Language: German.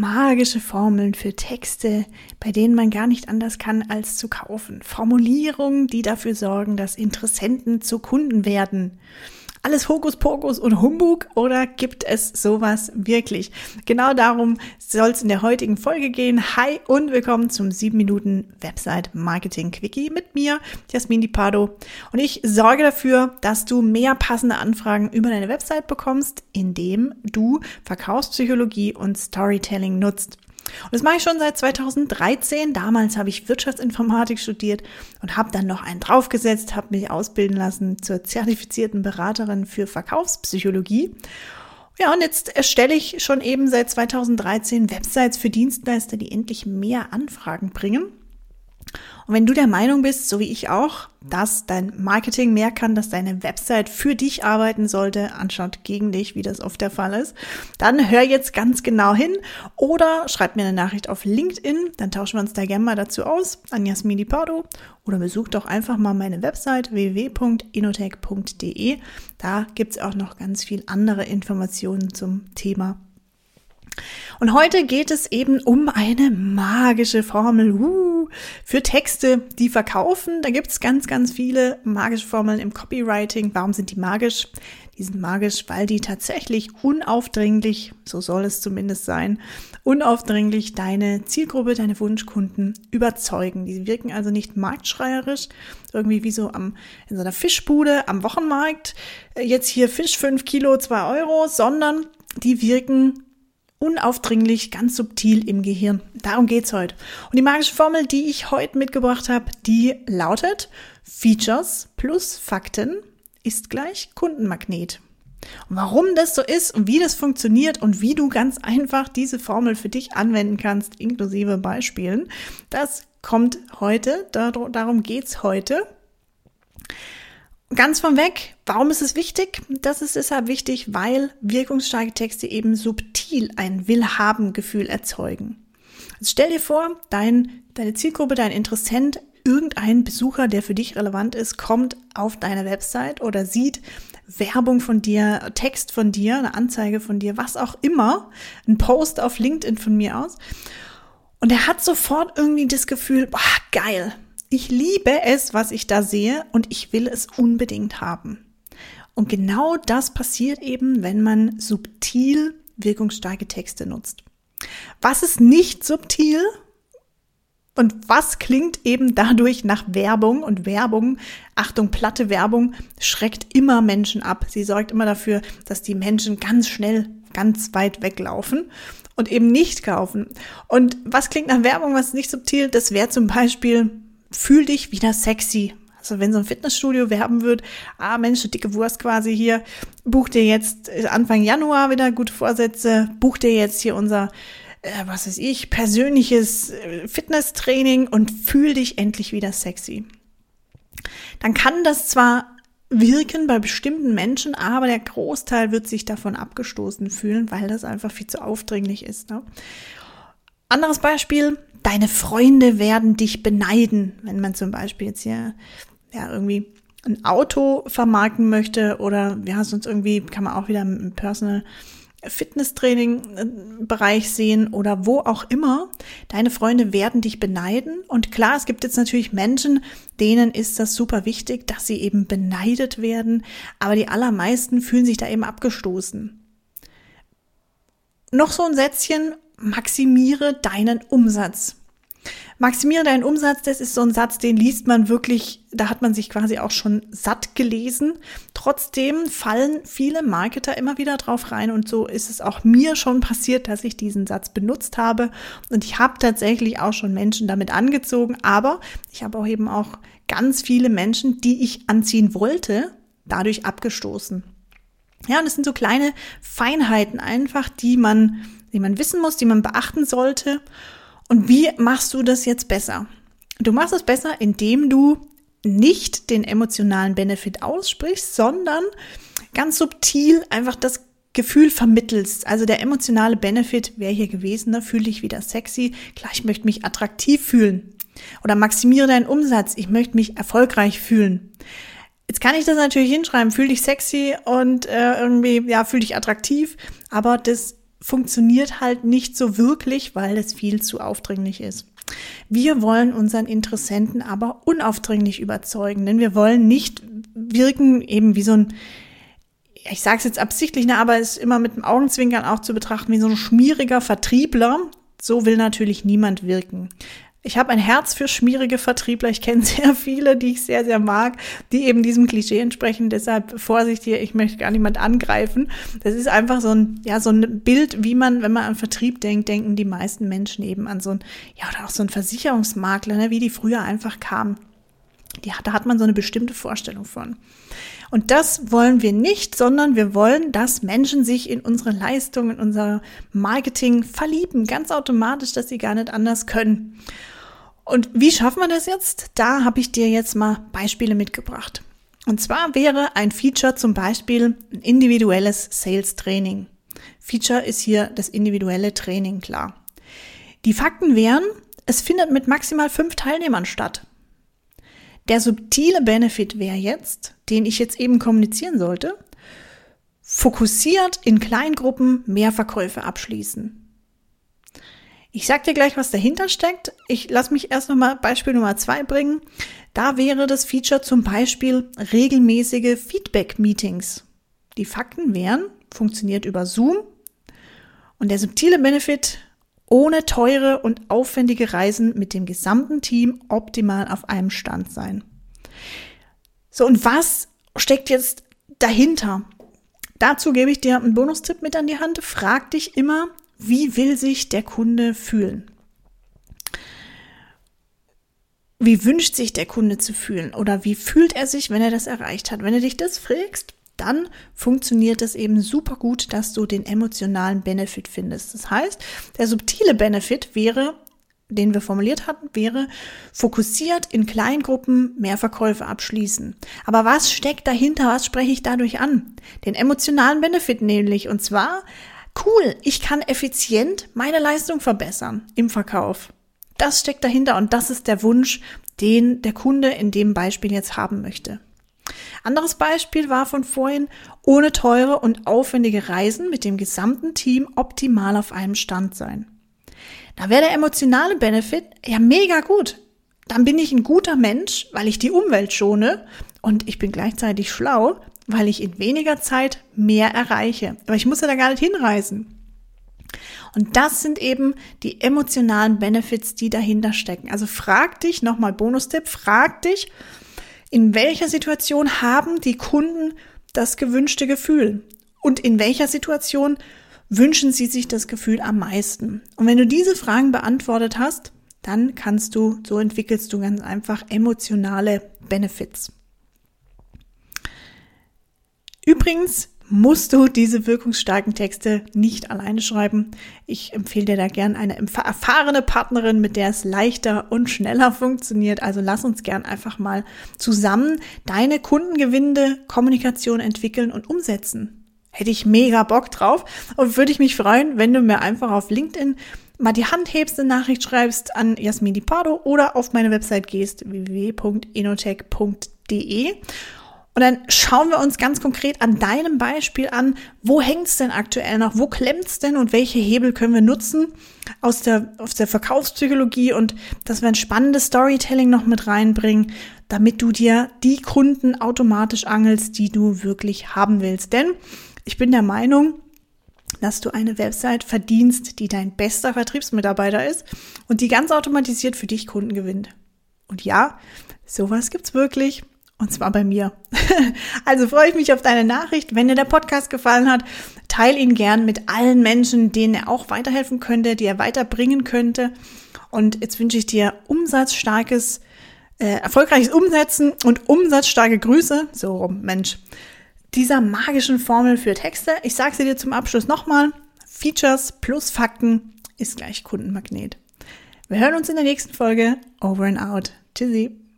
magische Formeln für Texte, bei denen man gar nicht anders kann, als zu kaufen. Formulierungen, die dafür sorgen, dass Interessenten zu Kunden werden alles Hokuspokus und Humbug oder gibt es sowas wirklich? Genau darum soll es in der heutigen Folge gehen. Hi und willkommen zum 7 Minuten Website Marketing Quickie mit mir, Jasmin Di Pardo. Und ich sorge dafür, dass du mehr passende Anfragen über deine Website bekommst, indem du Verkaufspsychologie und Storytelling nutzt. Und das mache ich schon seit 2013. Damals habe ich Wirtschaftsinformatik studiert und habe dann noch einen draufgesetzt, habe mich ausbilden lassen zur zertifizierten Beraterin für Verkaufspsychologie. Ja, und jetzt erstelle ich schon eben seit 2013 Websites für Dienstleister, die endlich mehr Anfragen bringen. Und wenn du der Meinung bist, so wie ich auch, dass dein Marketing mehr kann, dass deine Website für dich arbeiten sollte, anstatt gegen dich, wie das oft der Fall ist, dann hör jetzt ganz genau hin oder schreib mir eine Nachricht auf LinkedIn, dann tauschen wir uns da gerne mal dazu aus, an Jasmini Pardo oder besuch doch einfach mal meine Website www.inotech.de. Da gibt's auch noch ganz viel andere Informationen zum Thema. Und heute geht es eben um eine magische Formel. Uh, für Texte, die verkaufen. Da gibt es ganz, ganz viele magische Formeln im Copywriting. Warum sind die magisch? Die sind magisch, weil die tatsächlich unaufdringlich, so soll es zumindest sein, unaufdringlich deine Zielgruppe, deine Wunschkunden überzeugen. Die wirken also nicht marktschreierisch, irgendwie wie so am, in so einer Fischbude am Wochenmarkt. Äh, jetzt hier Fisch 5 Kilo, 2 Euro, sondern die wirken unaufdringlich, ganz subtil im Gehirn. Darum geht's heute. Und die magische Formel, die ich heute mitgebracht habe, die lautet Features plus Fakten ist gleich Kundenmagnet. Und warum das so ist und wie das funktioniert und wie du ganz einfach diese Formel für dich anwenden kannst, inklusive Beispielen, das kommt heute, darum geht's heute. Ganz von weg, warum ist es wichtig? Das ist deshalb wichtig, weil wirkungsstarke Texte eben subtil ein Willhaben-Gefühl erzeugen. Also stell dir vor, dein, deine Zielgruppe, dein Interessent, irgendein Besucher, der für dich relevant ist, kommt auf deine Website oder sieht Werbung von dir, Text von dir, eine Anzeige von dir, was auch immer, ein Post auf LinkedIn von mir aus. Und er hat sofort irgendwie das Gefühl, boah, geil, ich liebe es, was ich da sehe und ich will es unbedingt haben. Und genau das passiert eben, wenn man subtil wirkungsstarke Texte nutzt. Was ist nicht subtil? Und was klingt eben dadurch nach Werbung? Und Werbung, Achtung, platte Werbung, schreckt immer Menschen ab. Sie sorgt immer dafür, dass die Menschen ganz schnell, ganz weit weglaufen und eben nicht kaufen. Und was klingt nach Werbung, was ist nicht subtil? Das wäre zum Beispiel fühl dich wieder sexy. Also wenn so ein Fitnessstudio werben wird, ah Mensch, dicke Wurst quasi hier, buch dir jetzt äh, Anfang Januar wieder gute Vorsätze, buch dir jetzt hier unser, äh, was weiß ich, persönliches äh, Fitnesstraining und fühl dich endlich wieder sexy. Dann kann das zwar wirken bei bestimmten Menschen, aber der Großteil wird sich davon abgestoßen fühlen, weil das einfach viel zu aufdringlich ist. Ne? Anderes Beispiel, deine Freunde werden dich beneiden, wenn man zum Beispiel jetzt hier ja irgendwie ein Auto vermarkten möchte oder ja, sonst irgendwie kann man auch wieder im Personal Fitness Training äh, Bereich sehen oder wo auch immer. Deine Freunde werden dich beneiden. Und klar, es gibt jetzt natürlich Menschen, denen ist das super wichtig, dass sie eben beneidet werden. Aber die allermeisten fühlen sich da eben abgestoßen. Noch so ein Sätzchen, maximiere deinen Umsatz. Maximiere deinen Umsatz, das ist so ein Satz, den liest man wirklich, da hat man sich quasi auch schon satt gelesen. Trotzdem fallen viele Marketer immer wieder drauf rein und so ist es auch mir schon passiert, dass ich diesen Satz benutzt habe und ich habe tatsächlich auch schon Menschen damit angezogen, aber ich habe auch eben auch ganz viele Menschen, die ich anziehen wollte, dadurch abgestoßen. Ja, und es sind so kleine Feinheiten einfach, die man die man wissen muss, die man beachten sollte. Und wie machst du das jetzt besser? Du machst es besser, indem du nicht den emotionalen Benefit aussprichst, sondern ganz subtil einfach das Gefühl vermittelst. Also der emotionale Benefit wäre hier gewesen, da fühle ich wieder sexy, klar, ich möchte mich attraktiv fühlen. Oder maximiere deinen Umsatz, ich möchte mich erfolgreich fühlen. Jetzt kann ich das natürlich hinschreiben, fühl dich sexy und äh, irgendwie, ja, fühl dich attraktiv, aber das funktioniert halt nicht so wirklich, weil es viel zu aufdringlich ist. Wir wollen unseren Interessenten aber unaufdringlich überzeugen, denn wir wollen nicht wirken eben wie so ein ich sage es jetzt absichtlich, ne, aber es ist immer mit dem Augenzwinkern auch zu betrachten, wie so ein schmieriger Vertriebler. So will natürlich niemand wirken. Ich habe ein Herz für schmierige Vertriebler. Ich kenne sehr viele, die ich sehr, sehr mag, die eben diesem Klischee entsprechen. Deshalb Vorsicht hier, ich möchte gar niemand angreifen. Das ist einfach so ein, ja, so ein Bild, wie man, wenn man an Vertrieb denkt, denken die meisten Menschen eben an so ein, ja, oder auch so ein Versicherungsmakler, ne, wie die früher einfach kamen. Die, da hat man so eine bestimmte Vorstellung von. Und das wollen wir nicht, sondern wir wollen, dass Menschen sich in unsere Leistung, in unser Marketing verlieben, ganz automatisch, dass sie gar nicht anders können. Und wie schaffen wir das jetzt? Da habe ich dir jetzt mal Beispiele mitgebracht. Und zwar wäre ein Feature zum Beispiel ein individuelles Sales Training. Feature ist hier das individuelle Training, klar. Die Fakten wären, es findet mit maximal fünf Teilnehmern statt. Der subtile Benefit wäre jetzt, den ich jetzt eben kommunizieren sollte, fokussiert in Kleingruppen mehr Verkäufe abschließen. Ich sag dir gleich, was dahinter steckt. Ich lass mich erst nochmal Beispiel Nummer zwei bringen. Da wäre das Feature zum Beispiel regelmäßige Feedback-Meetings. Die Fakten wären, funktioniert über Zoom und der subtile Benefit ohne teure und aufwendige Reisen mit dem gesamten Team optimal auf einem Stand sein. So, und was steckt jetzt dahinter? Dazu gebe ich dir einen Bonustipp mit an die Hand. Frag dich immer, wie will sich der Kunde fühlen? Wie wünscht sich der Kunde zu fühlen? Oder wie fühlt er sich, wenn er das erreicht hat? Wenn du dich das fragst, dann funktioniert es eben super gut, dass du den emotionalen Benefit findest. Das heißt, der subtile Benefit wäre, den wir formuliert hatten, wäre fokussiert in Kleingruppen mehr Verkäufe abschließen. Aber was steckt dahinter? Was spreche ich dadurch an? Den emotionalen Benefit nämlich. Und zwar, cool, ich kann effizient meine Leistung verbessern im Verkauf. Das steckt dahinter und das ist der Wunsch, den der Kunde in dem Beispiel jetzt haben möchte. Anderes Beispiel war von vorhin, ohne teure und aufwendige Reisen mit dem gesamten Team optimal auf einem Stand sein. Da wäre der emotionale Benefit ja mega gut. Dann bin ich ein guter Mensch, weil ich die Umwelt schone und ich bin gleichzeitig schlau, weil ich in weniger Zeit mehr erreiche. Aber ich muss ja da gar nicht hinreisen. Und das sind eben die emotionalen Benefits, die dahinter stecken. Also frag dich, nochmal Bonustipp, frag dich, in welcher Situation haben die Kunden das gewünschte Gefühl? Und in welcher Situation wünschen sie sich das Gefühl am meisten? Und wenn du diese Fragen beantwortet hast, dann kannst du, so entwickelst du ganz einfach emotionale Benefits. Übrigens, musst du diese wirkungsstarken Texte nicht alleine schreiben. Ich empfehle dir da gern eine erfahrene Partnerin, mit der es leichter und schneller funktioniert. Also lass uns gern einfach mal zusammen deine kundengewinnende Kommunikation entwickeln und umsetzen. Hätte ich mega Bock drauf und würde ich mich freuen, wenn du mir einfach auf LinkedIn mal die Hand hebst, eine Nachricht schreibst an Jasmin Di Pardo oder auf meine Website gehst www.inotech.de und dann schauen wir uns ganz konkret an deinem Beispiel an, wo hängt's denn aktuell noch, wo klemmt's denn und welche Hebel können wir nutzen aus der, aus der Verkaufspsychologie und dass wir ein spannendes Storytelling noch mit reinbringen, damit du dir die Kunden automatisch angelst, die du wirklich haben willst. Denn ich bin der Meinung, dass du eine Website verdienst, die dein bester Vertriebsmitarbeiter ist und die ganz automatisiert für dich Kunden gewinnt. Und ja, sowas gibt's wirklich. Und zwar bei mir. also freue ich mich auf deine Nachricht. Wenn dir der Podcast gefallen hat, teile ihn gern mit allen Menschen, denen er auch weiterhelfen könnte, die er weiterbringen könnte. Und jetzt wünsche ich dir umsatzstarkes, äh, erfolgreiches Umsetzen und umsatzstarke Grüße. So rum, Mensch. Dieser magischen Formel für Texte. Ich sage sie dir zum Abschluss nochmal. Features plus Fakten ist gleich Kundenmagnet. Wir hören uns in der nächsten Folge. Over and out. Tschüssi.